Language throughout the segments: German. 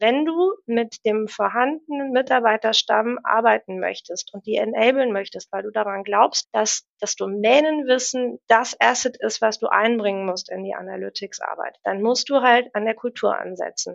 Wenn du mit dem vorhandenen Mitarbeiterstamm arbeiten möchtest und die enablen möchtest, weil du daran glaubst, dass das Domänenwissen das Asset ist, was du einbringen musst in die Analytics-Arbeit, dann musst du halt an der Kultur ansetzen.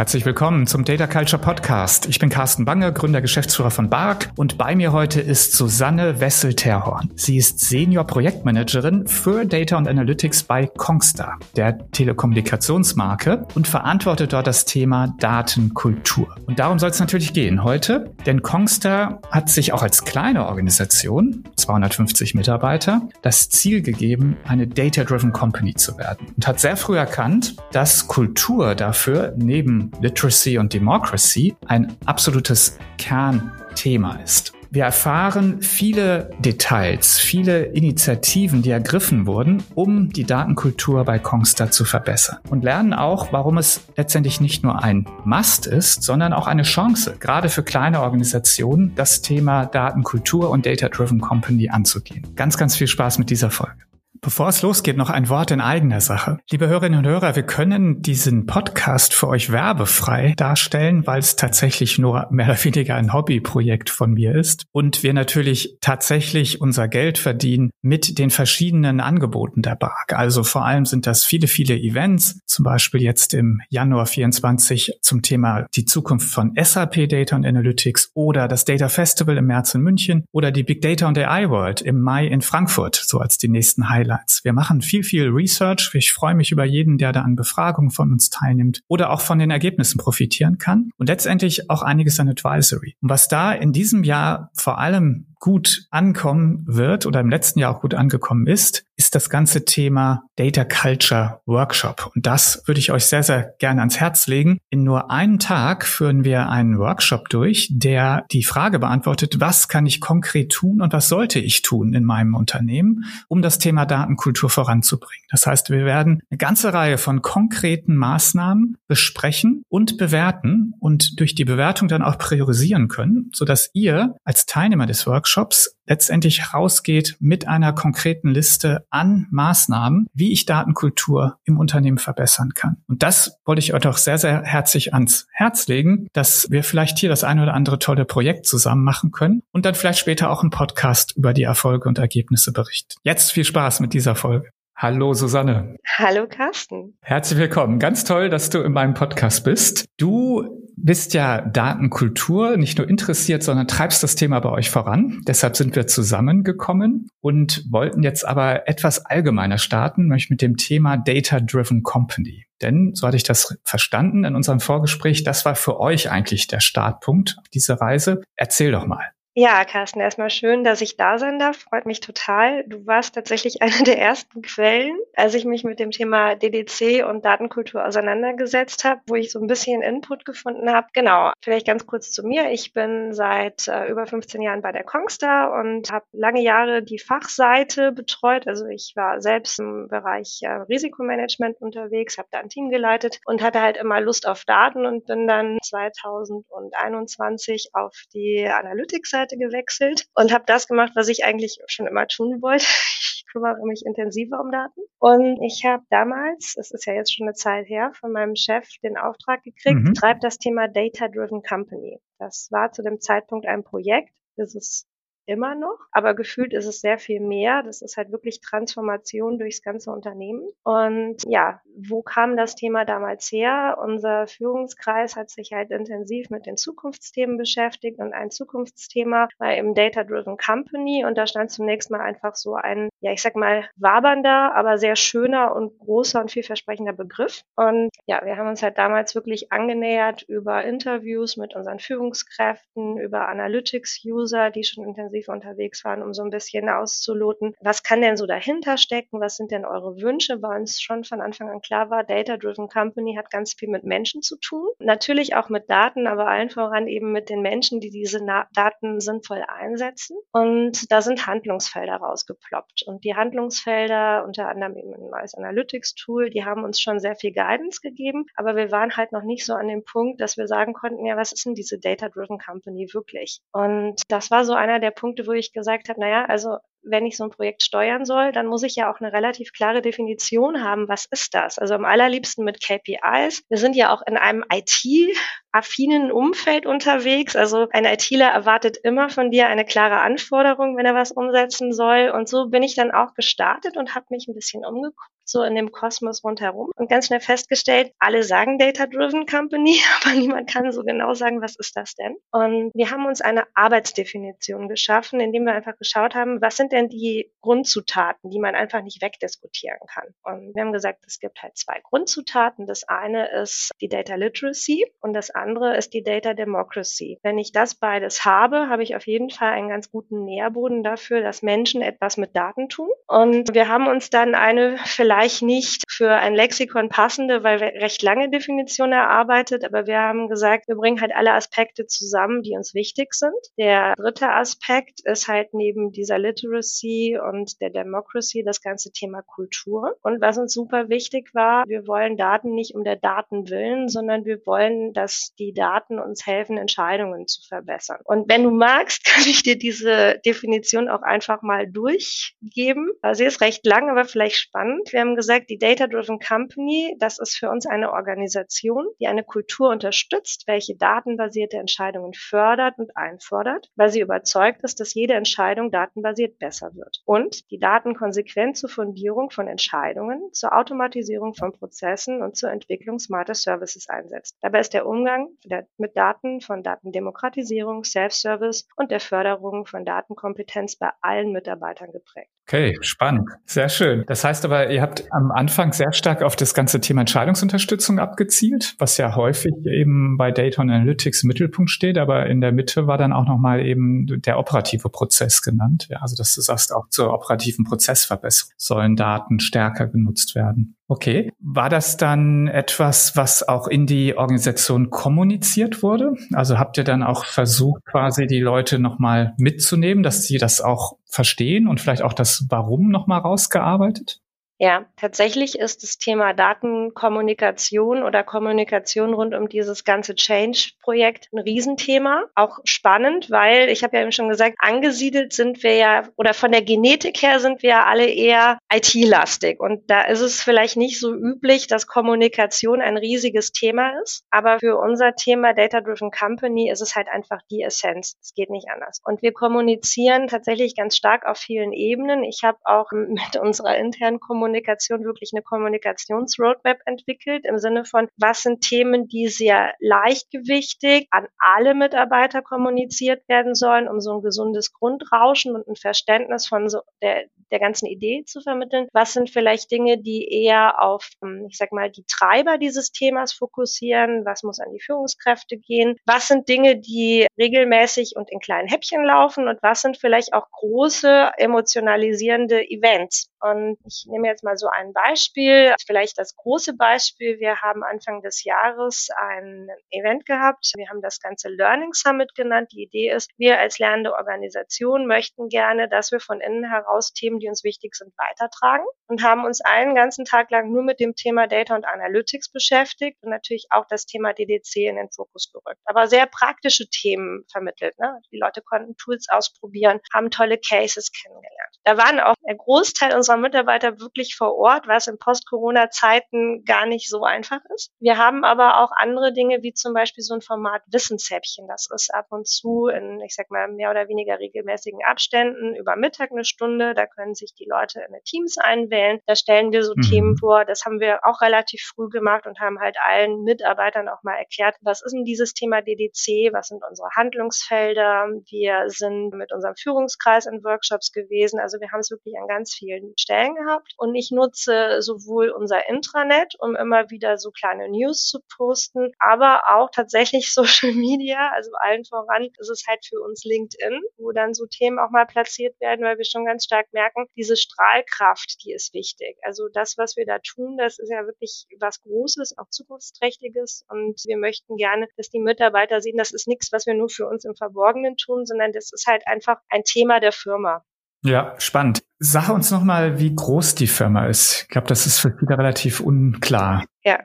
Herzlich willkommen zum Data Culture Podcast. Ich bin Carsten Bange, Gründer, Geschäftsführer von BARC und bei mir heute ist Susanne Wessel-Terhorn. Sie ist Senior Projektmanagerin für Data und Analytics bei Kongstar, der Telekommunikationsmarke und verantwortet dort das Thema Datenkultur. Und darum soll es natürlich gehen heute, denn Kongstar hat sich auch als kleine Organisation, 250 Mitarbeiter, das Ziel gegeben, eine Data-Driven Company zu werden und hat sehr früh erkannt, dass Kultur dafür neben Literacy und Democracy ein absolutes Kernthema ist. Wir erfahren viele Details, viele Initiativen, die ergriffen wurden, um die Datenkultur bei Kongstar zu verbessern. Und lernen auch, warum es letztendlich nicht nur ein Must ist, sondern auch eine Chance, gerade für kleine Organisationen, das Thema Datenkultur und Data-Driven Company anzugehen. Ganz, ganz viel Spaß mit dieser Folge. Bevor es losgeht, noch ein Wort in eigener Sache. Liebe Hörerinnen und Hörer, wir können diesen Podcast für euch werbefrei darstellen, weil es tatsächlich nur mehr oder weniger ein Hobbyprojekt von mir ist und wir natürlich tatsächlich unser Geld verdienen mit den verschiedenen Angeboten der BARC. Also vor allem sind das viele, viele Events, zum Beispiel jetzt im Januar 24 zum Thema die Zukunft von SAP Data und Analytics oder das Data Festival im März in München oder die Big Data und AI World im Mai in Frankfurt, so als die nächsten Highlights. Highlights. Wir machen viel, viel Research. Ich freue mich über jeden, der da an Befragungen von uns teilnimmt oder auch von den Ergebnissen profitieren kann. Und letztendlich auch einiges an Advisory. Und was da in diesem Jahr vor allem gut ankommen wird oder im letzten Jahr auch gut angekommen ist, ist das ganze Thema Data Culture Workshop. Und das würde ich euch sehr, sehr gerne ans Herz legen. In nur einem Tag führen wir einen Workshop durch, der die Frage beantwortet, was kann ich konkret tun und was sollte ich tun in meinem Unternehmen, um das Thema Datenkultur voranzubringen. Das heißt, wir werden eine ganze Reihe von konkreten Maßnahmen besprechen und bewerten und durch die Bewertung dann auch priorisieren können, sodass ihr als Teilnehmer des Workshops letztendlich rausgeht mit einer konkreten Liste an Maßnahmen, wie ich Datenkultur im Unternehmen verbessern kann. Und das wollte ich euch auch sehr, sehr herzlich ans Herz legen, dass wir vielleicht hier das eine oder andere tolle Projekt zusammen machen können und dann vielleicht später auch im Podcast über die Erfolge und Ergebnisse berichten. Jetzt viel Spaß mit dieser Folge. Hallo Susanne. Hallo Carsten. Herzlich willkommen. Ganz toll, dass du in meinem Podcast bist. Du bist ja Datenkultur nicht nur interessiert, sondern treibst das Thema bei euch voran. Deshalb sind wir zusammengekommen und wollten jetzt aber etwas allgemeiner starten, nämlich mit dem Thema Data Driven Company. Denn, so hatte ich das verstanden in unserem Vorgespräch, das war für euch eigentlich der Startpunkt auf diese Reise. Erzähl doch mal. Ja, Carsten, erstmal schön, dass ich da sein darf. Freut mich total. Du warst tatsächlich eine der ersten Quellen, als ich mich mit dem Thema DDC und Datenkultur auseinandergesetzt habe, wo ich so ein bisschen Input gefunden habe. Genau, vielleicht ganz kurz zu mir. Ich bin seit äh, über 15 Jahren bei der Kongstar und habe lange Jahre die Fachseite betreut. Also ich war selbst im Bereich äh, Risikomanagement unterwegs, habe da ein Team geleitet und hatte halt immer Lust auf Daten und bin dann 2021 auf die Analytics Seite gewechselt und habe das gemacht, was ich eigentlich schon immer tun wollte. Ich kümmere mich intensiver um Daten. Und ich habe damals, es ist ja jetzt schon eine Zeit her, von meinem Chef den Auftrag gekriegt, mhm. treibt das Thema Data Driven Company. Das war zu dem Zeitpunkt ein Projekt, das ist immer noch, aber gefühlt ist es sehr viel mehr. Das ist halt wirklich Transformation durchs ganze Unternehmen. Und ja, wo kam das Thema damals her? Unser Führungskreis hat sich halt intensiv mit den Zukunftsthemen beschäftigt und ein Zukunftsthema war im Data-Driven Company und da stand zunächst mal einfach so ein, ja, ich sag mal, wabernder, aber sehr schöner und großer und vielversprechender Begriff. Und ja, wir haben uns halt damals wirklich angenähert über Interviews mit unseren Führungskräften, über Analytics-User, die schon intensiv intensiv unterwegs waren, um so ein bisschen auszuloten, was kann denn so dahinter stecken, was sind denn eure Wünsche, weil uns schon von Anfang an klar war, Data-Driven Company hat ganz viel mit Menschen zu tun. Natürlich auch mit Daten, aber allen voran eben mit den Menschen, die diese Na Daten sinnvoll einsetzen. Und da sind Handlungsfelder rausgeploppt. Und die Handlungsfelder, unter anderem eben ein neues Analytics-Tool, die haben uns schon sehr viel Guidance gegeben, aber wir waren halt noch nicht so an dem Punkt, dass wir sagen konnten, ja, was ist denn diese Data-Driven Company wirklich? Und das war so einer der Punkte, wo ich gesagt habe, naja, also wenn ich so ein Projekt steuern soll, dann muss ich ja auch eine relativ klare Definition haben, was ist das? Also am allerliebsten mit KPIs. Wir sind ja auch in einem IT-affinen Umfeld unterwegs. Also ein ITler erwartet immer von dir eine klare Anforderung, wenn er was umsetzen soll. Und so bin ich dann auch gestartet und habe mich ein bisschen umgeguckt so in dem Kosmos rundherum und ganz schnell festgestellt, alle sagen Data-Driven Company, aber niemand kann so genau sagen, was ist das denn? Und wir haben uns eine Arbeitsdefinition geschaffen, indem wir einfach geschaut haben, was sind denn die Grundzutaten, die man einfach nicht wegdiskutieren kann? Und wir haben gesagt, es gibt halt zwei Grundzutaten. Das eine ist die Data Literacy und das andere ist die Data Democracy. Wenn ich das beides habe, habe ich auf jeden Fall einen ganz guten Nährboden dafür, dass Menschen etwas mit Daten tun. Und wir haben uns dann eine vielleicht vielleicht nicht für ein Lexikon passende, weil wir recht lange Definition erarbeitet, aber wir haben gesagt, wir bringen halt alle Aspekte zusammen, die uns wichtig sind. Der dritte Aspekt ist halt neben dieser Literacy und der Democracy das ganze Thema Kultur. Und was uns super wichtig war, wir wollen Daten nicht um der Daten willen, sondern wir wollen, dass die Daten uns helfen, Entscheidungen zu verbessern. Und wenn du magst, kann ich dir diese Definition auch einfach mal durchgeben. Also sie ist recht lang, aber vielleicht spannend. Wir haben haben gesagt, die Data-Driven Company, das ist für uns eine Organisation, die eine Kultur unterstützt, welche datenbasierte Entscheidungen fördert und einfordert, weil sie überzeugt ist, dass jede Entscheidung datenbasiert besser wird. Und die Daten konsequent zur Fundierung von Entscheidungen, zur Automatisierung von Prozessen und zur Entwicklung smarter Services einsetzt. Dabei ist der Umgang mit Daten von Datendemokratisierung, Self-Service und der Förderung von Datenkompetenz bei allen Mitarbeitern geprägt. Okay, spannend. Sehr schön. Das heißt aber, ihr habt am Anfang sehr stark auf das ganze Thema Entscheidungsunterstützung abgezielt, was ja häufig eben bei Data Analytics im Mittelpunkt steht, aber in der Mitte war dann auch nochmal eben der operative Prozess genannt. Ja, also dass du sagst, auch zur operativen Prozessverbesserung sollen Daten stärker genutzt werden. Okay. War das dann etwas, was auch in die Organisation kommuniziert wurde? Also habt ihr dann auch versucht, quasi die Leute nochmal mitzunehmen, dass sie das auch verstehen und vielleicht auch das Warum nochmal rausgearbeitet? Ja, tatsächlich ist das Thema Datenkommunikation oder Kommunikation rund um dieses ganze Change-Projekt ein Riesenthema. Auch spannend, weil ich habe ja eben schon gesagt, angesiedelt sind wir ja oder von der Genetik her sind wir ja alle eher IT-lastig. Und da ist es vielleicht nicht so üblich, dass Kommunikation ein riesiges Thema ist. Aber für unser Thema Data-Driven Company ist es halt einfach die Essenz. Es geht nicht anders. Und wir kommunizieren tatsächlich ganz stark auf vielen Ebenen. Ich habe auch mit unserer internen Kommunikation Kommunikation wirklich eine Kommunikationsroadmap entwickelt im Sinne von, was sind Themen, die sehr leichtgewichtig an alle Mitarbeiter kommuniziert werden sollen, um so ein gesundes Grundrauschen und ein Verständnis von so der, der ganzen Idee zu vermitteln. Was sind vielleicht Dinge, die eher auf, ähm, ich sag mal, die Treiber dieses Themas fokussieren? Was muss an die Führungskräfte gehen? Was sind Dinge, die regelmäßig und in kleinen Häppchen laufen? Und was sind vielleicht auch große emotionalisierende Events? Und ich nehme jetzt jetzt mal so ein Beispiel, vielleicht das große Beispiel. Wir haben Anfang des Jahres ein Event gehabt. Wir haben das Ganze Learning Summit genannt. Die Idee ist, wir als lernende Organisation möchten gerne, dass wir von innen heraus Themen, die uns wichtig sind, weitertragen und haben uns einen ganzen Tag lang nur mit dem Thema Data und Analytics beschäftigt und natürlich auch das Thema DDC in den Fokus gerückt. Aber sehr praktische Themen vermittelt. Ne? Die Leute konnten Tools ausprobieren, haben tolle Cases kennengelernt. Da waren auch der Großteil unserer Mitarbeiter wirklich vor Ort, was in Post-Corona-Zeiten gar nicht so einfach ist. Wir haben aber auch andere Dinge, wie zum Beispiel so ein Format Wissenshäppchen. Das ist ab und zu in, ich sag mal, mehr oder weniger regelmäßigen Abständen über Mittag eine Stunde. Da können sich die Leute in die Teams einwählen. Da stellen wir so mhm. Themen vor. Das haben wir auch relativ früh gemacht und haben halt allen Mitarbeitern auch mal erklärt, was ist denn dieses Thema DDC? Was sind unsere Handlungsfelder? Wir sind mit unserem Führungskreis in Workshops gewesen. Also wir haben es wirklich an ganz vielen Stellen gehabt. Und ich nutze sowohl unser Intranet, um immer wieder so kleine News zu posten, aber auch tatsächlich Social Media, also allen voran ist es halt für uns LinkedIn, wo dann so Themen auch mal platziert werden, weil wir schon ganz stark merken, diese Strahlkraft, die ist wichtig. Also das, was wir da tun, das ist ja wirklich was Großes, auch Zukunftsträchtiges und wir möchten gerne, dass die Mitarbeiter sehen, das ist nichts, was wir nur für uns im Verborgenen tun, sondern das ist halt einfach ein Thema der Firma. Ja, spannend. Sag uns nochmal, wie groß die Firma ist. Ich glaube, das ist für viele relativ unklar. Ja,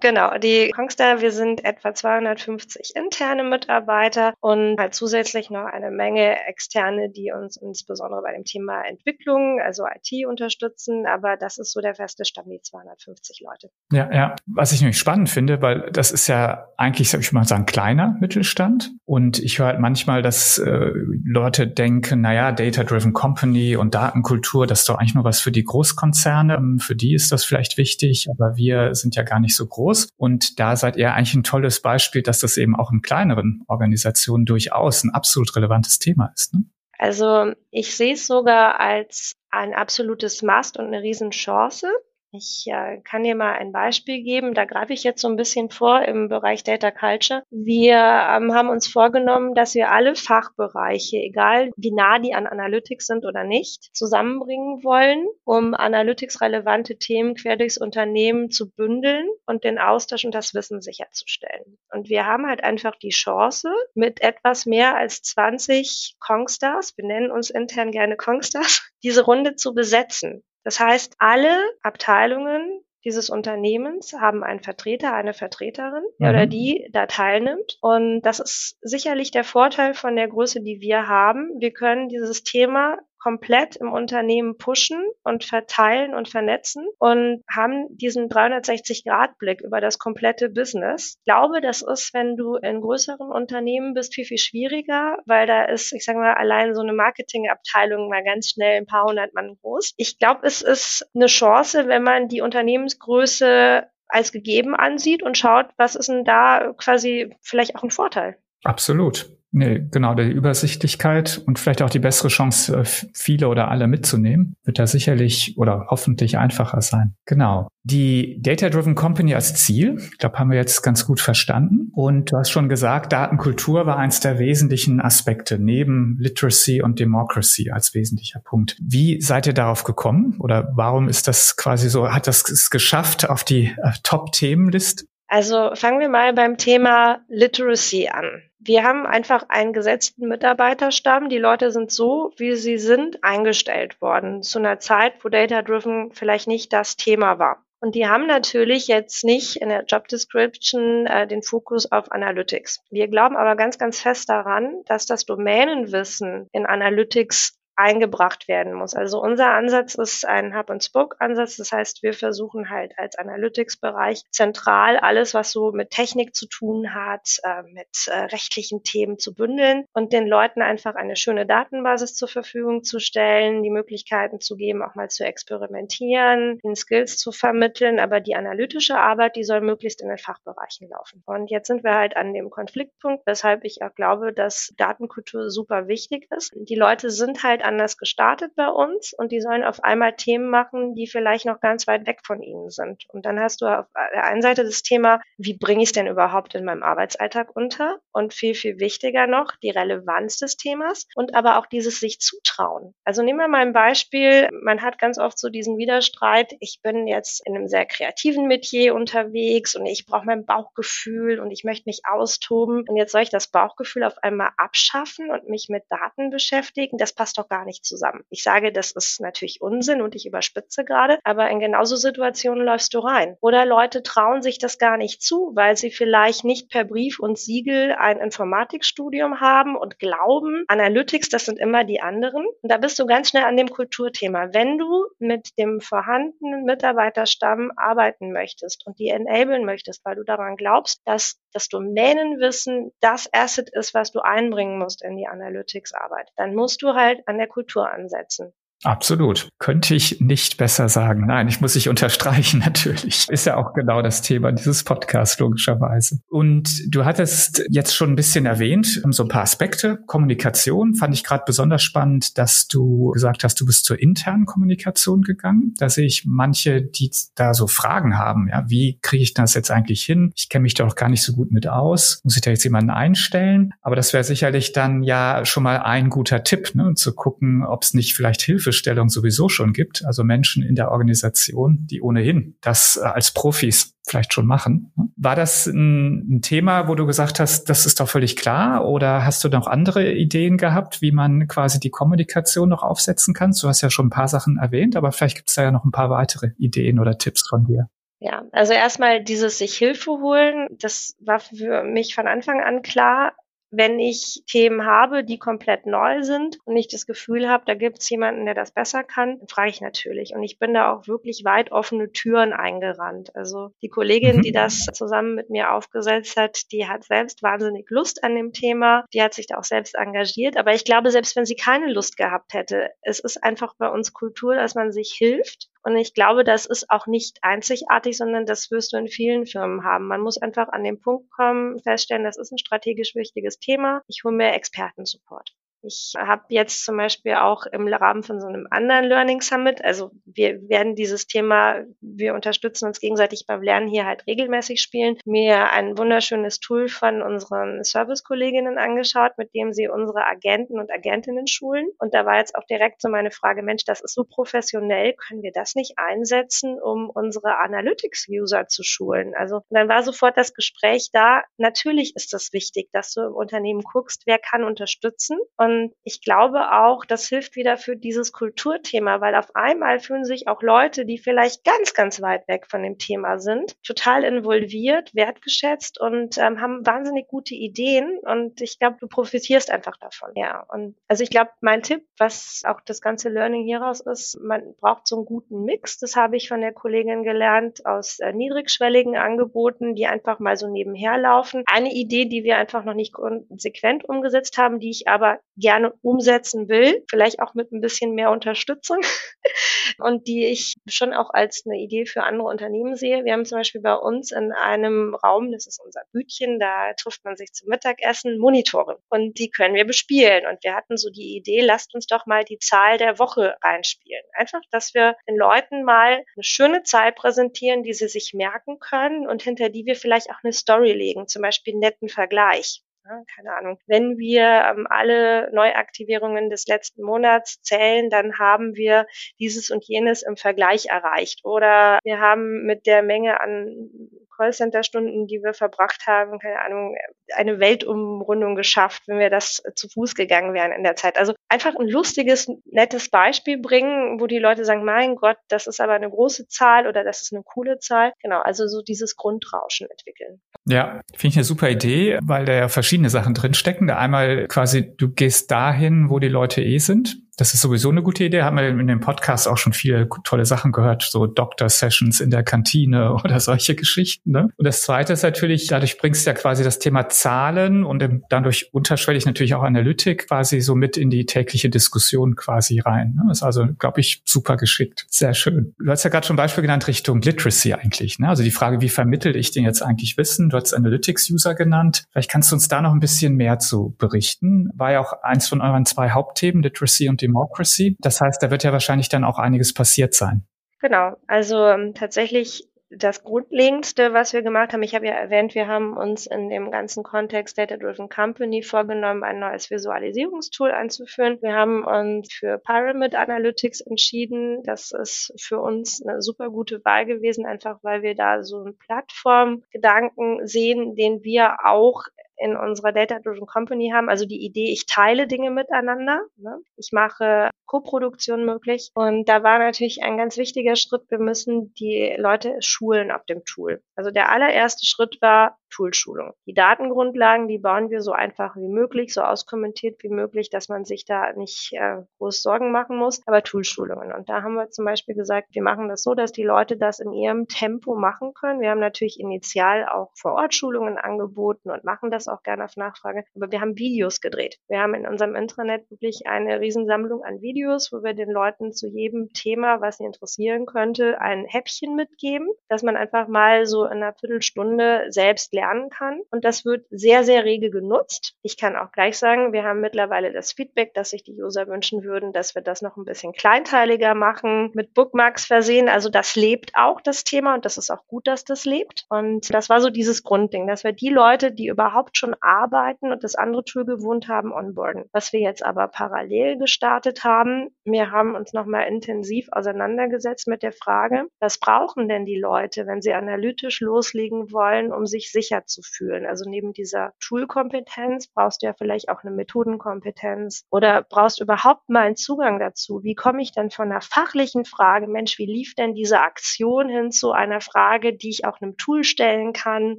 Genau, die Kongstar, wir sind etwa 250 interne Mitarbeiter und halt zusätzlich noch eine Menge externe, die uns insbesondere bei dem Thema Entwicklung, also IT unterstützen. Aber das ist so der feste Stamm, die 250 Leute. Ja, ja. Was ich nämlich spannend finde, weil das ist ja eigentlich, ich mal, sagen, kleiner Mittelstand. Und ich höre halt manchmal, dass äh, Leute denken, naja, Data-Driven Company und Datenkultur, das ist doch eigentlich nur was für die Großkonzerne. Für die ist das vielleicht wichtig, aber wir sind ja gar nicht so groß groß. Und da seid ihr eigentlich ein tolles Beispiel, dass das eben auch in kleineren Organisationen durchaus ein absolut relevantes Thema ist. Ne? Also ich sehe es sogar als ein absolutes Must und eine Riesenchance, ich äh, kann dir mal ein Beispiel geben. Da greife ich jetzt so ein bisschen vor im Bereich Data Culture. Wir ähm, haben uns vorgenommen, dass wir alle Fachbereiche, egal wie nah die an Analytics sind oder nicht, zusammenbringen wollen, um Analytics-relevante Themen quer durchs Unternehmen zu bündeln und den Austausch und das Wissen sicherzustellen. Und wir haben halt einfach die Chance, mit etwas mehr als 20 Kongstars, wir nennen uns intern gerne Kongstars, diese Runde zu besetzen. Das heißt, alle Abteilungen dieses Unternehmens haben einen Vertreter, eine Vertreterin, mhm. oder die da teilnimmt. Und das ist sicherlich der Vorteil von der Größe, die wir haben. Wir können dieses Thema komplett im Unternehmen pushen und verteilen und vernetzen und haben diesen 360-Grad-Blick über das komplette Business. Ich glaube, das ist, wenn du in größeren Unternehmen bist, viel, viel schwieriger, weil da ist, ich sage mal, allein so eine Marketingabteilung mal ganz schnell ein paar hundert Mann groß. Ich glaube, es ist eine Chance, wenn man die Unternehmensgröße als gegeben ansieht und schaut, was ist denn da quasi vielleicht auch ein Vorteil. Absolut. Nee, genau, die Übersichtlichkeit und vielleicht auch die bessere Chance, äh, viele oder alle mitzunehmen, wird da sicherlich oder hoffentlich einfacher sein. Genau. Die Data-Driven Company als Ziel, ich glaube, haben wir jetzt ganz gut verstanden. Und du hast schon gesagt, Datenkultur war eins der wesentlichen Aspekte neben Literacy und Democracy als wesentlicher Punkt. Wie seid ihr darauf gekommen oder warum ist das quasi so, hat das es geschafft auf die äh, Top-Themenliste? Also fangen wir mal beim Thema Literacy an. Wir haben einfach einen gesetzten Mitarbeiterstamm. Die Leute sind so, wie sie sind, eingestellt worden. Zu einer Zeit, wo Data Driven vielleicht nicht das Thema war. Und die haben natürlich jetzt nicht in der Job Description äh, den Fokus auf Analytics. Wir glauben aber ganz, ganz fest daran, dass das Domänenwissen in Analytics eingebracht werden muss. Also unser Ansatz ist ein Hub-and-Spoke-Ansatz. Das heißt, wir versuchen halt als Analytics-Bereich zentral alles, was so mit Technik zu tun hat, äh, mit äh, rechtlichen Themen zu bündeln und den Leuten einfach eine schöne Datenbasis zur Verfügung zu stellen, die Möglichkeiten zu geben, auch mal zu experimentieren, den Skills zu vermitteln. Aber die analytische Arbeit, die soll möglichst in den Fachbereichen laufen. Und jetzt sind wir halt an dem Konfliktpunkt, weshalb ich auch glaube, dass Datenkultur super wichtig ist. Die Leute sind halt anders gestartet bei uns und die sollen auf einmal Themen machen, die vielleicht noch ganz weit weg von ihnen sind. Und dann hast du auf der einen Seite das Thema, wie bringe ich es denn überhaupt in meinem Arbeitsalltag unter? Und viel, viel wichtiger noch, die Relevanz des Themas und aber auch dieses sich zutrauen. Also nehmen wir mal ein Beispiel. Man hat ganz oft so diesen Widerstreit. Ich bin jetzt in einem sehr kreativen Metier unterwegs und ich brauche mein Bauchgefühl und ich möchte mich austoben. Und jetzt soll ich das Bauchgefühl auf einmal abschaffen und mich mit Daten beschäftigen. Das passt doch gar gar nicht zusammen. Ich sage, das ist natürlich Unsinn und ich überspitze gerade, aber in genauso Situationen läufst du rein. Oder Leute trauen sich das gar nicht zu, weil sie vielleicht nicht per Brief und Siegel ein Informatikstudium haben und glauben, Analytics, das sind immer die anderen. Und da bist du ganz schnell an dem Kulturthema. Wenn du mit dem vorhandenen Mitarbeiterstamm arbeiten möchtest und die enablen möchtest, weil du daran glaubst, dass das Domänenwissen das Asset ist, was du einbringen musst in die Analytics-Arbeit, dann musst du halt an der Kultur ansetzen. Absolut. Könnte ich nicht besser sagen. Nein, ich muss sich unterstreichen, natürlich. Ist ja auch genau das Thema dieses Podcasts, logischerweise. Und du hattest jetzt schon ein bisschen erwähnt, so ein paar Aspekte. Kommunikation fand ich gerade besonders spannend, dass du gesagt hast, du bist zur internen Kommunikation gegangen. Da sehe ich manche, die da so Fragen haben. Ja, wie kriege ich das jetzt eigentlich hin? Ich kenne mich da auch gar nicht so gut mit aus. Muss ich da jetzt jemanden einstellen? Aber das wäre sicherlich dann ja schon mal ein guter Tipp, ne, zu gucken, ob es nicht vielleicht Hilfe Hilfestellung sowieso schon gibt, also Menschen in der Organisation, die ohnehin das äh, als Profis vielleicht schon machen. War das ein, ein, Thema, wo du gesagt hast, das ist doch völlig klar? Oder hast du noch andere Ideen gehabt, wie man quasi die Kommunikation noch aufsetzen kann? Du hast ja schon ein paar Sachen erwähnt, aber vielleicht gibt es da ja noch ein paar weitere Ideen oder Tipps von dir. Ja, also erstmal dieses sich Hilfe holen, das war für mich von Anfang an klar wenn ich Themen habe, die komplett neu sind und ich das Gefühl habe, da gibt es jemanden, der das besser kann, dann frage ich natürlich. Und ich bin da auch wirklich weit offene Türen eingerannt. Also die Kollegin, mhm. die das zusammen mit mir aufgesetzt hat, die hat selbst wahnsinnig Lust an dem Thema. Die hat sich da auch selbst engagiert. Aber ich glaube, selbst wenn sie keine Lust gehabt hätte, es ist einfach bei uns Kultur, dass man sich hilft und ich glaube, das ist auch nicht einzigartig, sondern das wirst du in vielen Firmen haben. Man muss einfach an den Punkt kommen, feststellen, das ist ein strategisch wichtiges Thema. Ich hole mir Expertensupport. Ich habe jetzt zum Beispiel auch im Rahmen von so einem anderen Learning Summit, also wir werden dieses Thema, wir unterstützen uns gegenseitig beim Lernen hier halt regelmäßig spielen, mir ein wunderschönes Tool von unseren Servicekolleginnen angeschaut, mit dem sie unsere Agenten und Agentinnen schulen. Und da war jetzt auch direkt so meine Frage, Mensch, das ist so professionell, können wir das nicht einsetzen, um unsere Analytics-User zu schulen? Also dann war sofort das Gespräch da. Natürlich ist das wichtig, dass du im Unternehmen guckst, wer kann unterstützen. Und und ich glaube auch, das hilft wieder für dieses Kulturthema, weil auf einmal fühlen sich auch Leute, die vielleicht ganz, ganz weit weg von dem Thema sind, total involviert, wertgeschätzt und ähm, haben wahnsinnig gute Ideen. Und ich glaube, du profitierst einfach davon. Ja. Und also ich glaube, mein Tipp, was auch das ganze Learning hieraus ist, man braucht so einen guten Mix. Das habe ich von der Kollegin gelernt aus äh, niedrigschwelligen Angeboten, die einfach mal so nebenher laufen. Eine Idee, die wir einfach noch nicht konsequent umgesetzt haben, die ich aber gerne umsetzen will, vielleicht auch mit ein bisschen mehr Unterstützung und die ich schon auch als eine Idee für andere Unternehmen sehe. Wir haben zum Beispiel bei uns in einem Raum, das ist unser Bütchen, da trifft man sich zum Mittagessen, Monitore und die können wir bespielen. Und wir hatten so die Idee, lasst uns doch mal die Zahl der Woche reinspielen. Einfach, dass wir den Leuten mal eine schöne Zahl präsentieren, die sie sich merken können und hinter die wir vielleicht auch eine Story legen, zum Beispiel einen netten Vergleich. Ja, keine Ahnung. Wenn wir ähm, alle Neuaktivierungen des letzten Monats zählen, dann haben wir dieses und jenes im Vergleich erreicht. Oder wir haben mit der Menge an Callcenter-Stunden, die wir verbracht haben, keine Ahnung, eine Weltumrundung geschafft, wenn wir das zu Fuß gegangen wären in der Zeit. Also einfach ein lustiges, nettes Beispiel bringen, wo die Leute sagen, mein Gott, das ist aber eine große Zahl oder das ist eine coole Zahl. Genau, also so dieses Grundrauschen entwickeln. Ja, finde ich eine super Idee, weil da ja verschiedene Sachen drinstecken. Da einmal quasi, du gehst dahin, wo die Leute eh sind. Das ist sowieso eine gute Idee. Haben wir in dem Podcast auch schon viele tolle Sachen gehört, so Doctor-Sessions in der Kantine oder solche Geschichten. Ne? Und das Zweite ist natürlich, dadurch bringst du ja quasi das Thema Zahlen und dadurch unterschwellig natürlich auch Analytik quasi so mit in die tägliche Diskussion quasi rein. Ne? Ist also, glaube ich, super geschickt. Sehr schön. Du hast ja gerade schon ein Beispiel genannt Richtung Literacy eigentlich. Ne? Also die Frage, wie vermittel ich denn jetzt eigentlich Wissen? Du hast Analytics-User genannt. Vielleicht kannst du uns da noch ein bisschen mehr zu berichten. War ja auch eins von euren zwei Hauptthemen, Literacy und Democracy. Das heißt, da wird ja wahrscheinlich dann auch einiges passiert sein. Genau, also ähm, tatsächlich das Grundlegendste, was wir gemacht haben, ich habe ja erwähnt, wir haben uns in dem ganzen Kontext Data Driven Company vorgenommen, ein neues Visualisierungstool einzuführen. Wir haben uns für Pyramid Analytics entschieden. Das ist für uns eine super gute Wahl gewesen, einfach weil wir da so einen Plattformgedanken sehen, den wir auch in unserer Data Driven Company haben. Also die Idee, ich teile Dinge miteinander. Ne? Ich mache Co-Produktion möglich. Und da war natürlich ein ganz wichtiger Schritt, wir müssen die Leute schulen auf dem Tool. Also der allererste Schritt war Toolschulung. Die Datengrundlagen, die bauen wir so einfach wie möglich, so auskommentiert wie möglich, dass man sich da nicht äh, groß Sorgen machen muss, aber Toolschulungen. Und da haben wir zum Beispiel gesagt, wir machen das so, dass die Leute das in ihrem Tempo machen können. Wir haben natürlich initial auch vor Ort Schulungen angeboten und machen das auch gerne auf Nachfrage, aber wir haben Videos gedreht. Wir haben in unserem Intranet wirklich eine Riesensammlung an Videos Videos, wo wir den Leuten zu jedem Thema, was sie interessieren könnte, ein Häppchen mitgeben, dass man einfach mal so in einer Viertelstunde selbst lernen kann. Und das wird sehr, sehr rege genutzt. Ich kann auch gleich sagen, wir haben mittlerweile das Feedback, dass sich die User wünschen würden, dass wir das noch ein bisschen kleinteiliger machen, mit Bookmarks versehen. Also das lebt auch, das Thema. Und das ist auch gut, dass das lebt. Und das war so dieses Grundding, dass wir die Leute, die überhaupt schon arbeiten und das andere Tool gewohnt haben, onboarden. Was wir jetzt aber parallel gestartet haben, wir haben uns nochmal intensiv auseinandergesetzt mit der Frage, was brauchen denn die Leute, wenn sie analytisch loslegen wollen, um sich sicher zu fühlen. Also neben dieser Tool-Kompetenz brauchst du ja vielleicht auch eine Methodenkompetenz oder brauchst überhaupt mal einen Zugang dazu. Wie komme ich denn von einer fachlichen Frage, Mensch, wie lief denn diese Aktion hin zu einer Frage, die ich auch einem Tool stellen kann?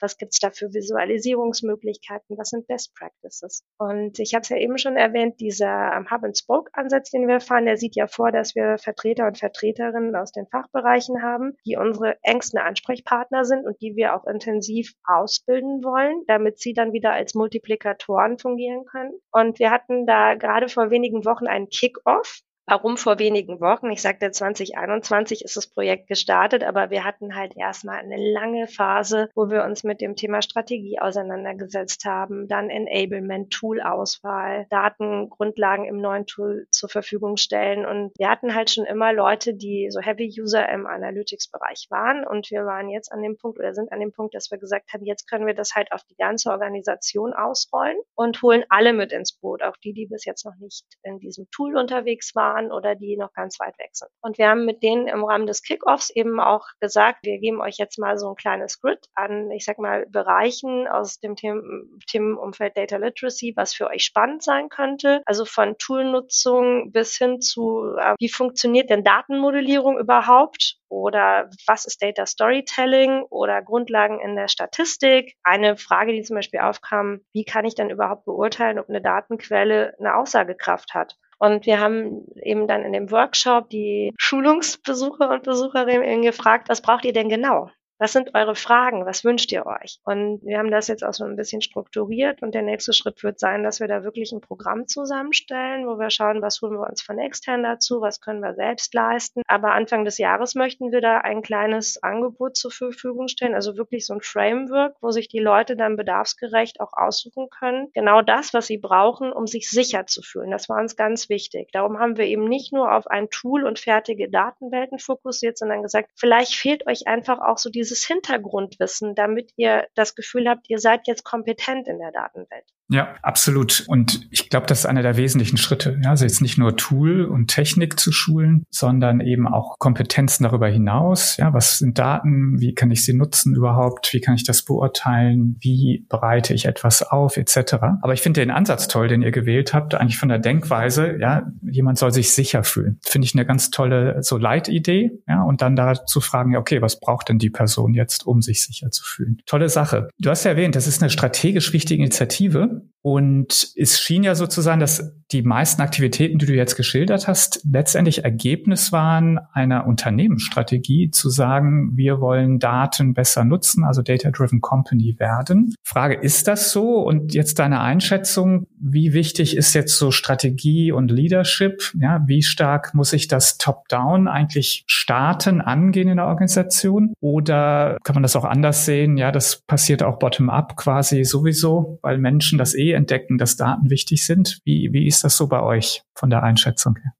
Was gibt's da für Visualisierungsmöglichkeiten? Was sind Best Practices? Und ich habe es ja eben schon erwähnt, dieser ähm, Hub-and-Spoke-Ansatz, den wir fahren, der sieht ja vor, dass wir Vertreter und Vertreterinnen aus den Fachbereichen haben, die unsere engsten Ansprechpartner sind und die wir auch intensiv ausbilden wollen, damit sie dann wieder als Multiplikatoren fungieren können. Und wir hatten da gerade vor wenigen Wochen einen Kick-Off Warum vor wenigen Wochen? Ich sagte, 2021 ist das Projekt gestartet, aber wir hatten halt erstmal eine lange Phase, wo wir uns mit dem Thema Strategie auseinandergesetzt haben, dann Enablement, Tool-Auswahl, Datengrundlagen im neuen Tool zur Verfügung stellen. Und wir hatten halt schon immer Leute, die so Heavy-User im Analytics-Bereich waren. Und wir waren jetzt an dem Punkt oder sind an dem Punkt, dass wir gesagt haben, jetzt können wir das halt auf die ganze Organisation ausrollen und holen alle mit ins Boot, auch die, die bis jetzt noch nicht in diesem Tool unterwegs waren waren oder die noch ganz weit weg sind. Und wir haben mit denen im Rahmen des Kickoffs eben auch gesagt, wir geben euch jetzt mal so ein kleines Grid an, ich sag mal, Bereichen aus dem Themenumfeld Data Literacy, was für euch spannend sein könnte. Also von Toolnutzung bis hin zu, äh, wie funktioniert denn Datenmodellierung überhaupt? Oder was ist Data Storytelling oder Grundlagen in der Statistik? Eine Frage, die zum Beispiel aufkam, wie kann ich denn überhaupt beurteilen, ob eine Datenquelle eine Aussagekraft hat? Und wir haben eben dann in dem Workshop die Schulungsbesucher und Besucherinnen gefragt, was braucht ihr denn genau? Was sind eure Fragen? Was wünscht ihr euch? Und wir haben das jetzt auch so ein bisschen strukturiert und der nächste Schritt wird sein, dass wir da wirklich ein Programm zusammenstellen, wo wir schauen, was holen wir uns von extern dazu, was können wir selbst leisten. Aber Anfang des Jahres möchten wir da ein kleines Angebot zur Verfügung stellen, also wirklich so ein Framework, wo sich die Leute dann bedarfsgerecht auch aussuchen können. Genau das, was sie brauchen, um sich sicher zu fühlen. Das war uns ganz wichtig. Darum haben wir eben nicht nur auf ein Tool und fertige Datenwelten fokussiert, sondern gesagt, vielleicht fehlt euch einfach auch so diese dieses Hintergrundwissen, damit ihr das Gefühl habt, ihr seid jetzt kompetent in der Datenwelt. Ja, absolut. Und ich glaube, das ist einer der wesentlichen Schritte. Ja, also jetzt nicht nur Tool und Technik zu schulen, sondern eben auch Kompetenzen darüber hinaus. Ja, was sind Daten? Wie kann ich sie nutzen überhaupt? Wie kann ich das beurteilen? Wie bereite ich etwas auf, etc. Aber ich finde den Ansatz toll, den ihr gewählt habt, eigentlich von der Denkweise. Ja, jemand soll sich sicher fühlen. Finde ich eine ganz tolle so Leitidee. Ja, und dann da zu fragen, ja, okay, was braucht denn die Person jetzt, um sich sicher zu fühlen? Tolle Sache. Du hast ja erwähnt, das ist eine strategisch wichtige Initiative. um, Und es schien ja sozusagen, dass die meisten Aktivitäten, die du jetzt geschildert hast, letztendlich Ergebnis waren einer Unternehmensstrategie zu sagen, wir wollen Daten besser nutzen, also Data-Driven Company werden. Frage, ist das so? Und jetzt deine Einschätzung, wie wichtig ist jetzt so Strategie und Leadership? Ja, wie stark muss ich das Top-Down eigentlich starten, angehen in der Organisation? Oder kann man das auch anders sehen? Ja, das passiert auch bottom-up quasi sowieso, weil Menschen das eh entdecken, dass Daten wichtig sind. Wie, wie ist das so bei euch von der Einschätzung her?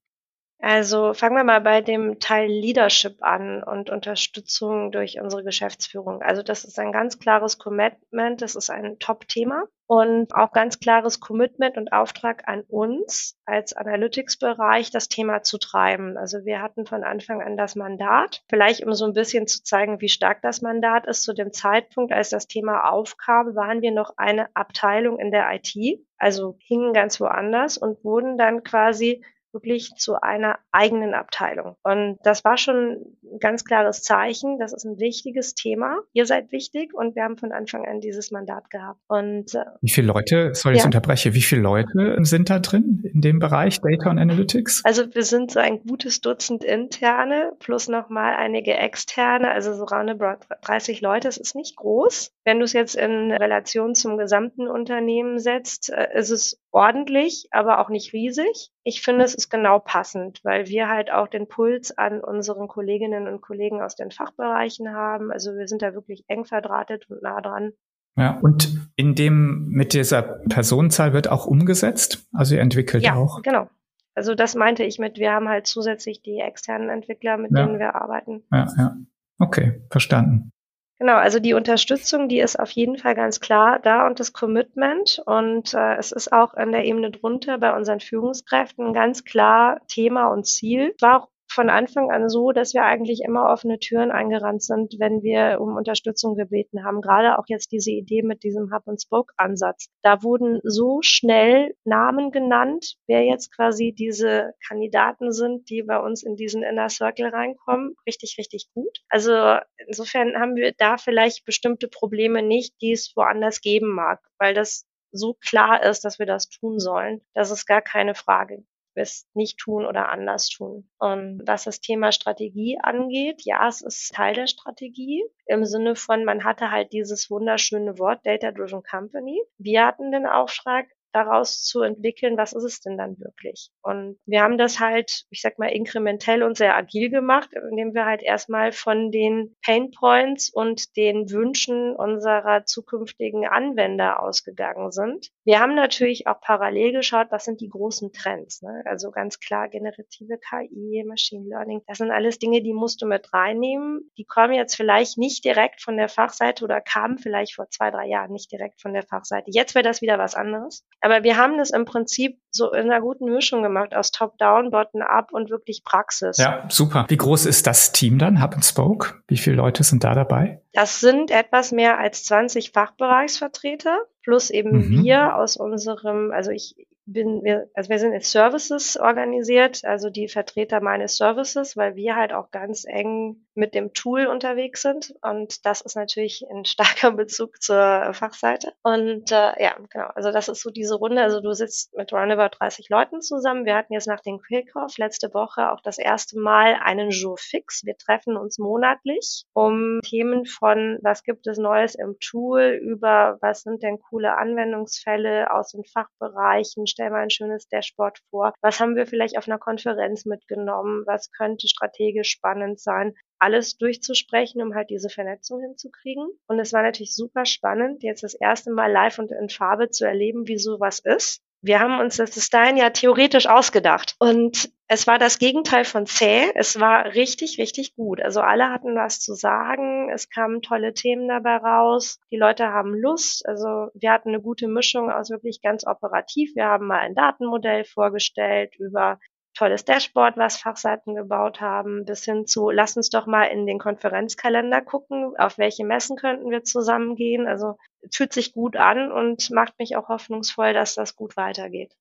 Also fangen wir mal bei dem Teil Leadership an und Unterstützung durch unsere Geschäftsführung. Also das ist ein ganz klares Commitment, das ist ein Top-Thema und auch ganz klares Commitment und Auftrag an uns als Analytics-Bereich, das Thema zu treiben. Also wir hatten von Anfang an das Mandat, vielleicht um so ein bisschen zu zeigen, wie stark das Mandat ist. Zu dem Zeitpunkt, als das Thema aufkam, waren wir noch eine Abteilung in der IT, also hingen ganz woanders und wurden dann quasi wirklich zu einer eigenen Abteilung. Und das war schon ein ganz klares Zeichen. Das ist ein wichtiges Thema. Ihr seid wichtig und wir haben von Anfang an dieses Mandat gehabt. Und äh, wie viele Leute, sorry, ja. ich unterbreche, wie viele Leute sind da drin in dem Bereich Data und Analytics? Also wir sind so ein gutes Dutzend interne plus nochmal einige externe, also so roundabout 30 Leute. Es ist nicht groß. Wenn du es jetzt in Relation zum gesamten Unternehmen setzt, äh, ist es ordentlich, aber auch nicht riesig. Ich finde, es ist genau passend, weil wir halt auch den Puls an unseren Kolleginnen und Kollegen aus den Fachbereichen haben. Also wir sind da wirklich eng verdrahtet und nah dran. Ja, und in dem, mit dieser Personenzahl wird auch umgesetzt? Also ihr entwickelt ja, auch? genau. Also das meinte ich mit, wir haben halt zusätzlich die externen Entwickler, mit ja. denen wir arbeiten. Ja, ja. Okay, verstanden. Genau, also die Unterstützung, die ist auf jeden Fall ganz klar da und das Commitment. Und äh, es ist auch an der Ebene drunter bei unseren Führungskräften ganz klar Thema und Ziel. War auch von Anfang an so, dass wir eigentlich immer offene Türen eingerannt sind, wenn wir um Unterstützung gebeten haben. Gerade auch jetzt diese Idee mit diesem Hub-and-Spoke-Ansatz. Da wurden so schnell Namen genannt, wer jetzt quasi diese Kandidaten sind, die bei uns in diesen Inner Circle reinkommen. Richtig, richtig gut. Also insofern haben wir da vielleicht bestimmte Probleme nicht, die es woanders geben mag, weil das so klar ist, dass wir das tun sollen. Das ist gar keine Frage es nicht tun oder anders tun. Und was das Thema Strategie angeht, ja, es ist Teil der Strategie im Sinne von, man hatte halt dieses wunderschöne Wort Data Driven Company. Wir hatten den Auftrag, daraus zu entwickeln, was ist es denn dann wirklich? Und wir haben das halt, ich sag mal, inkrementell und sehr agil gemacht, indem wir halt erstmal von den Pain Points und den Wünschen unserer zukünftigen Anwender ausgegangen sind. Wir haben natürlich auch parallel geschaut, was sind die großen Trends. Ne? Also ganz klar generative KI, Machine Learning, das sind alles Dinge, die musst du mit reinnehmen. Die kommen jetzt vielleicht nicht direkt von der Fachseite oder kamen vielleicht vor zwei, drei Jahren nicht direkt von der Fachseite. Jetzt wäre das wieder was anderes. Aber wir haben das im Prinzip so in einer guten Mischung gemacht aus Top-Down, Bottom-Up und wirklich Praxis. Ja, super. Wie groß ist das Team dann, Hub and Spoke? Wie viele Leute sind da dabei? Das sind etwas mehr als 20 Fachbereichsvertreter plus eben mhm. wir aus unserem, also ich bin, wir, also wir sind in Services organisiert, also die Vertreter meines Services, weil wir halt auch ganz eng mit dem Tool unterwegs sind. Und das ist natürlich ein starker Bezug zur Fachseite. Und äh, ja, genau, also das ist so diese Runde, also du sitzt mit roundabout 30 Leuten zusammen, wir hatten jetzt nach dem Kickoff letzte Woche auch das erste Mal einen Jour fix, wir treffen uns monatlich, um Themen von was gibt es Neues im Tool über was sind denn coole Anwendungsfälle aus den Fachbereichen, stell mal ein schönes Dashboard vor, was haben wir vielleicht auf einer Konferenz mitgenommen, was könnte strategisch spannend sein, alles durchzusprechen, um halt diese Vernetzung hinzukriegen. Und es war natürlich super spannend, jetzt das erste Mal live und in Farbe zu erleben, wie sowas ist. Wir haben uns das bis dahin ja theoretisch ausgedacht. Und es war das Gegenteil von zäh. Es war richtig, richtig gut. Also alle hatten was zu sagen. Es kamen tolle Themen dabei raus. Die Leute haben Lust. Also wir hatten eine gute Mischung aus wirklich ganz operativ. Wir haben mal ein Datenmodell vorgestellt über tolles Dashboard, was Fachseiten gebaut haben, bis hin zu, lass uns doch mal in den Konferenzkalender gucken, auf welche Messen könnten wir zusammengehen. Also fühlt sich gut an und macht mich auch hoffnungsvoll, dass das gut weitergeht.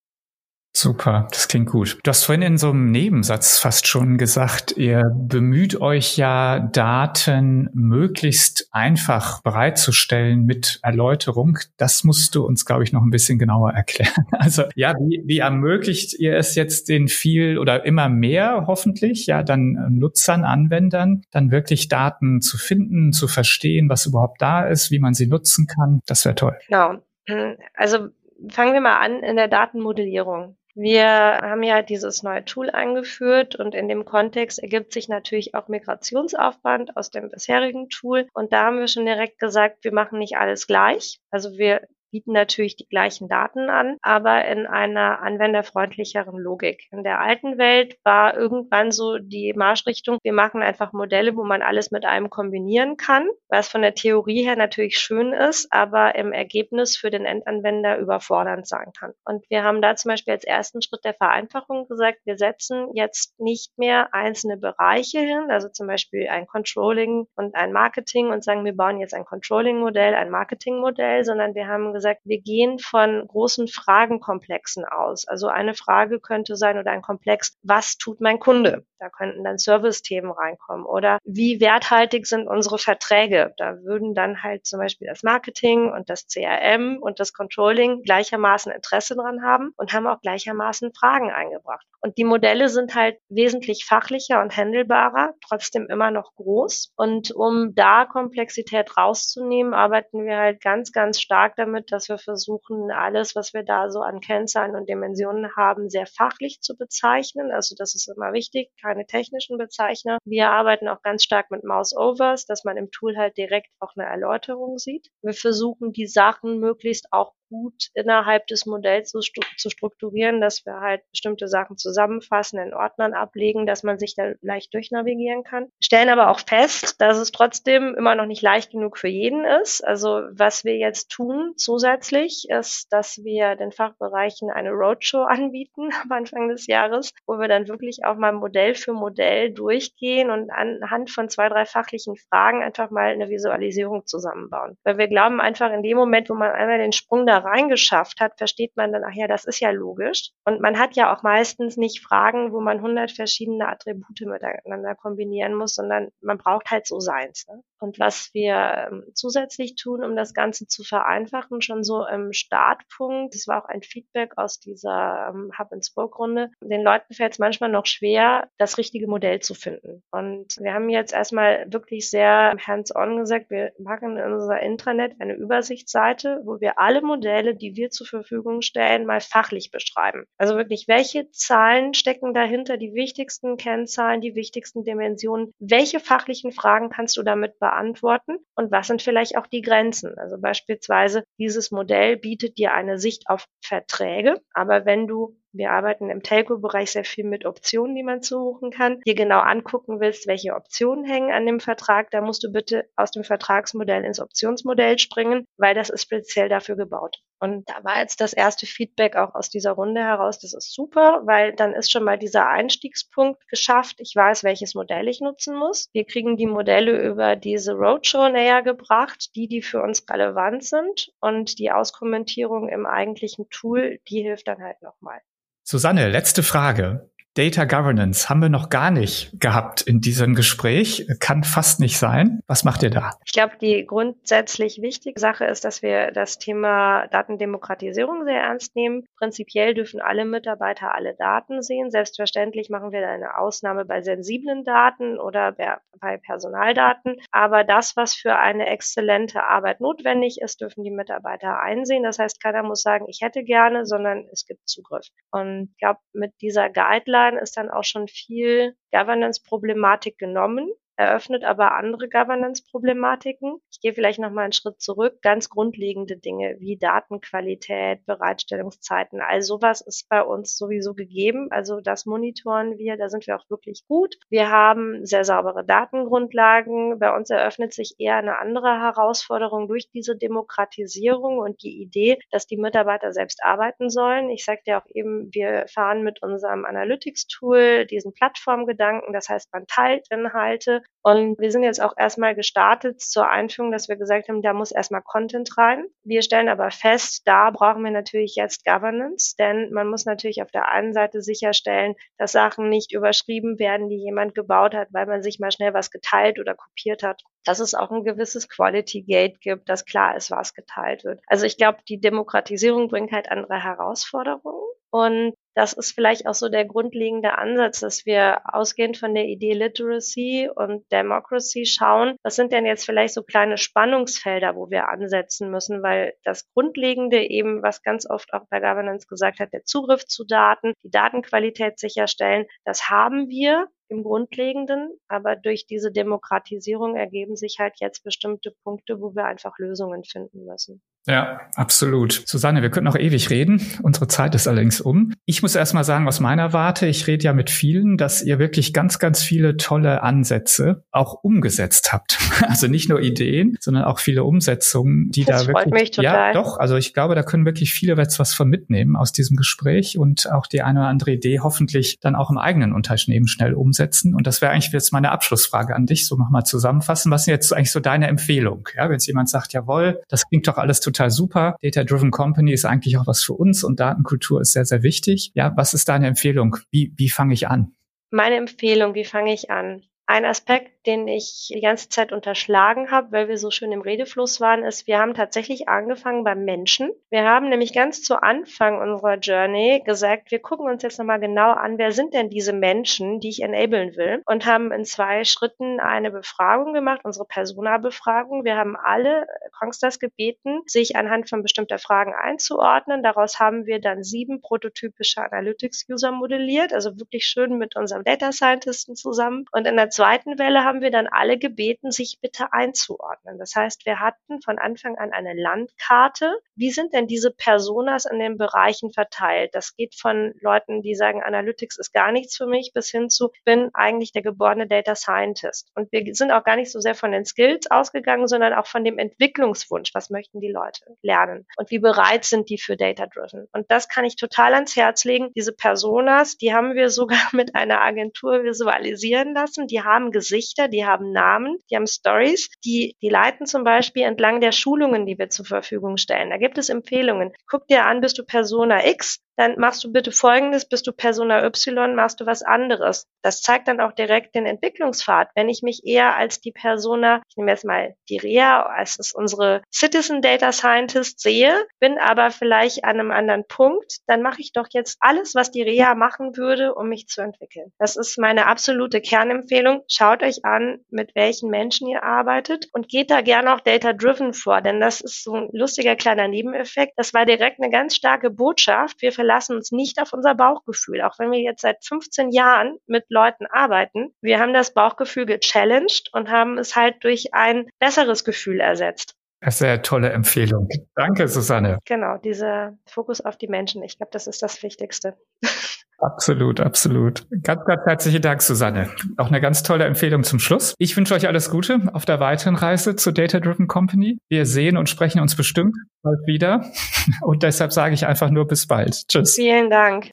Super, das klingt gut. Du hast vorhin in so einem Nebensatz fast schon gesagt, ihr bemüht euch ja, Daten möglichst einfach bereitzustellen mit Erläuterung. Das musst du uns, glaube ich, noch ein bisschen genauer erklären. Also ja, wie, wie ermöglicht ihr es jetzt den viel oder immer mehr hoffentlich, ja, dann Nutzern, Anwendern, dann wirklich Daten zu finden, zu verstehen, was überhaupt da ist, wie man sie nutzen kann? Das wäre toll. Genau. Also fangen wir mal an in der Datenmodellierung. Wir haben ja dieses neue Tool eingeführt und in dem Kontext ergibt sich natürlich auch Migrationsaufwand aus dem bisherigen Tool. Und da haben wir schon direkt gesagt, wir machen nicht alles gleich. Also wir bieten natürlich die gleichen Daten an, aber in einer anwenderfreundlicheren Logik. In der alten Welt war irgendwann so die Marschrichtung, wir machen einfach Modelle, wo man alles mit einem kombinieren kann, was von der Theorie her natürlich schön ist, aber im Ergebnis für den Endanwender überfordernd sein kann. Und wir haben da zum Beispiel als ersten Schritt der Vereinfachung gesagt, wir setzen jetzt nicht mehr einzelne Bereiche hin, also zum Beispiel ein Controlling und ein Marketing und sagen, wir bauen jetzt ein Controlling-Modell, ein Marketing-Modell, sondern wir haben gesagt, wir gehen von großen Fragenkomplexen aus. Also eine Frage könnte sein oder ein Komplex, was tut mein Kunde? Da könnten dann Service-Themen reinkommen. Oder wie werthaltig sind unsere Verträge? Da würden dann halt zum Beispiel das Marketing und das CRM und das Controlling gleichermaßen Interesse dran haben und haben auch gleichermaßen Fragen eingebracht. Und die Modelle sind halt wesentlich fachlicher und handelbarer, trotzdem immer noch groß. Und um da Komplexität rauszunehmen, arbeiten wir halt ganz, ganz stark damit, dass wir versuchen, alles, was wir da so an Kennzahlen und Dimensionen haben, sehr fachlich zu bezeichnen. Also das ist immer wichtig, keine technischen Bezeichner. Wir arbeiten auch ganz stark mit Mouse-Overs, dass man im Tool halt direkt auch eine Erläuterung sieht. Wir versuchen, die Sachen möglichst auch gut innerhalb des Modells zu, zu strukturieren, dass wir halt bestimmte Sachen zusammenfassen, in Ordnern ablegen, dass man sich da leicht durchnavigieren kann. Stellen aber auch fest, dass es trotzdem immer noch nicht leicht genug für jeden ist. Also was wir jetzt tun zusätzlich ist, dass wir den Fachbereichen eine Roadshow anbieten am Anfang des Jahres, wo wir dann wirklich auch mal Modell für Modell durchgehen und anhand von zwei, drei fachlichen Fragen einfach mal eine Visualisierung zusammenbauen. Weil wir glauben einfach in dem Moment, wo man einmal den Sprung da reingeschafft hat, versteht man dann, ach ja, das ist ja logisch. Und man hat ja auch meistens nicht Fragen, wo man hundert verschiedene Attribute miteinander kombinieren muss, sondern man braucht halt so seins. Ne? Und was wir ähm, zusätzlich tun, um das Ganze zu vereinfachen, schon so im Startpunkt, das war auch ein Feedback aus dieser ähm, Hub-and-Spoke-Runde, den Leuten fällt es manchmal noch schwer, das richtige Modell zu finden. Und wir haben jetzt erstmal wirklich sehr hands-on gesagt, wir machen in unser Intranet eine Übersichtsseite, wo wir alle Modelle, die wir zur Verfügung stellen, mal fachlich beschreiben. Also wirklich, welche Zahlen stecken dahinter, die wichtigsten Kennzahlen, die wichtigsten Dimensionen, welche fachlichen Fragen kannst du damit beantworten? beantworten und was sind vielleicht auch die Grenzen. Also beispielsweise dieses Modell bietet dir eine Sicht auf Verträge, aber wenn du wir arbeiten im Telco-Bereich sehr viel mit Optionen, die man zubuchen kann. Dir genau angucken willst, welche Optionen hängen an dem Vertrag, da musst du bitte aus dem Vertragsmodell ins Optionsmodell springen, weil das ist speziell dafür gebaut. Und da war jetzt das erste Feedback auch aus dieser Runde heraus, das ist super, weil dann ist schon mal dieser Einstiegspunkt geschafft. Ich weiß, welches Modell ich nutzen muss. Wir kriegen die Modelle über diese Roadshow näher gebracht, die, die für uns relevant sind. Und die Auskommentierung im eigentlichen Tool, die hilft dann halt nochmal. Susanne, letzte Frage. Data Governance haben wir noch gar nicht gehabt in diesem Gespräch. Kann fast nicht sein. Was macht ihr da? Ich glaube, die grundsätzlich wichtige Sache ist, dass wir das Thema Datendemokratisierung sehr ernst nehmen. Prinzipiell dürfen alle Mitarbeiter alle Daten sehen. Selbstverständlich machen wir da eine Ausnahme bei sensiblen Daten oder bei Personaldaten. Aber das, was für eine exzellente Arbeit notwendig ist, dürfen die Mitarbeiter einsehen. Das heißt, keiner muss sagen, ich hätte gerne, sondern es gibt Zugriff. Und ich glaube, mit dieser Guideline Guideline ist dann auch schon viel Governance-Problematik genommen eröffnet aber andere Governance-Problematiken. Ich gehe vielleicht noch mal einen Schritt zurück. Ganz grundlegende Dinge wie Datenqualität, Bereitstellungszeiten, all sowas ist bei uns sowieso gegeben. Also das monitoren wir, da sind wir auch wirklich gut. Wir haben sehr saubere Datengrundlagen. Bei uns eröffnet sich eher eine andere Herausforderung durch diese Demokratisierung und die Idee, dass die Mitarbeiter selbst arbeiten sollen. Ich sagte ja auch eben, wir fahren mit unserem Analytics-Tool diesen Plattformgedanken. Das heißt, man teilt Inhalte, und wir sind jetzt auch erstmal gestartet zur Einführung, dass wir gesagt haben, da muss erstmal Content rein. Wir stellen aber fest, da brauchen wir natürlich jetzt Governance, denn man muss natürlich auf der einen Seite sicherstellen, dass Sachen nicht überschrieben werden, die jemand gebaut hat, weil man sich mal schnell was geteilt oder kopiert hat. Dass es auch ein gewisses Quality Gate gibt, dass klar ist, was geteilt wird. Also ich glaube, die Demokratisierung bringt halt andere Herausforderungen. Und das ist vielleicht auch so der grundlegende Ansatz, dass wir ausgehend von der Idee Literacy und Democracy schauen, was sind denn jetzt vielleicht so kleine Spannungsfelder, wo wir ansetzen müssen, weil das Grundlegende eben, was ganz oft auch bei Governance gesagt hat, der Zugriff zu Daten, die Datenqualität sicherstellen, das haben wir im Grundlegenden, aber durch diese Demokratisierung ergeben sich halt jetzt bestimmte Punkte, wo wir einfach Lösungen finden müssen. Ja, absolut. Susanne, wir können noch ewig reden. Unsere Zeit ist allerdings um. Ich muss erst mal sagen, aus meiner Warte, ich rede ja mit vielen, dass ihr wirklich ganz, ganz viele tolle Ansätze auch umgesetzt habt. Also nicht nur Ideen, sondern auch viele Umsetzungen, die das da freut wirklich. Mich total. Ja, doch. Also ich glaube, da können wirklich viele jetzt was von mitnehmen aus diesem Gespräch und auch die eine oder andere Idee hoffentlich dann auch im eigenen Unternehmen schnell umsetzen. Und das wäre eigentlich jetzt meine Abschlussfrage an dich. So nochmal zusammenfassen. Was ist jetzt eigentlich so deine Empfehlung? Ja, wenn jetzt jemand sagt, jawohl, das klingt doch alles total total super. Data-Driven Company ist eigentlich auch was für uns und Datenkultur ist sehr, sehr wichtig. Ja, was ist deine Empfehlung? Wie, wie fange ich an? Meine Empfehlung, wie fange ich an? Ein Aspekt, den ich die ganze Zeit unterschlagen habe, weil wir so schön im Redefluss waren, ist, wir haben tatsächlich angefangen beim Menschen. Wir haben nämlich ganz zu Anfang unserer Journey gesagt, wir gucken uns jetzt nochmal genau an, wer sind denn diese Menschen, die ich enablen will und haben in zwei Schritten eine Befragung gemacht, unsere Persona-Befragung. Wir haben alle Kongsters gebeten, sich anhand von bestimmter Fragen einzuordnen. Daraus haben wir dann sieben prototypische Analytics-User modelliert, also wirklich schön mit unserem Data Scientisten zusammen. Und in der zweiten Welle haben haben wir dann alle gebeten, sich bitte einzuordnen. Das heißt, wir hatten von Anfang an eine Landkarte. Wie sind denn diese Personas in den Bereichen verteilt? Das geht von Leuten, die sagen, Analytics ist gar nichts für mich, bis hin zu, ich bin eigentlich der geborene Data Scientist. Und wir sind auch gar nicht so sehr von den Skills ausgegangen, sondern auch von dem Entwicklungswunsch. Was möchten die Leute lernen? Und wie bereit sind die für Data Driven? Und das kann ich total ans Herz legen. Diese Personas, die haben wir sogar mit einer Agentur visualisieren lassen. Die haben Gesichter, die haben Namen, die haben Stories, die, die leiten zum Beispiel entlang der Schulungen, die wir zur Verfügung stellen. Da gibt es Empfehlungen. Guck dir an, bist du Persona X, dann machst du bitte Folgendes, bist du Persona Y, machst du was anderes. Das zeigt dann auch direkt den Entwicklungspfad. Wenn ich mich eher als die Persona, ich nehme jetzt mal die Rea, als es unsere Citizen Data Scientist sehe, bin aber vielleicht an einem anderen Punkt, dann mache ich doch jetzt alles, was die Rea machen würde, um mich zu entwickeln. Das ist meine absolute Kernempfehlung. Schaut euch an, mit welchen Menschen ihr arbeitet und geht da gerne auch data-driven vor, denn das ist so ein lustiger kleiner Nebeneffekt. Das war direkt eine ganz starke Botschaft. Wir verlassen uns nicht auf unser Bauchgefühl. Auch wenn wir jetzt seit 15 Jahren mit Leuten arbeiten, wir haben das Bauchgefühl gechallenged und haben es halt durch ein besseres Gefühl ersetzt. Eine sehr tolle Empfehlung. Danke, Susanne. Genau, dieser Fokus auf die Menschen. Ich glaube, das ist das Wichtigste. Absolut, absolut. Ganz, ganz herzlichen Dank, Susanne. Auch eine ganz tolle Empfehlung zum Schluss. Ich wünsche euch alles Gute auf der weiteren Reise zur Data Driven Company. Wir sehen und sprechen uns bestimmt bald wieder. Und deshalb sage ich einfach nur bis bald. Tschüss. Vielen Dank.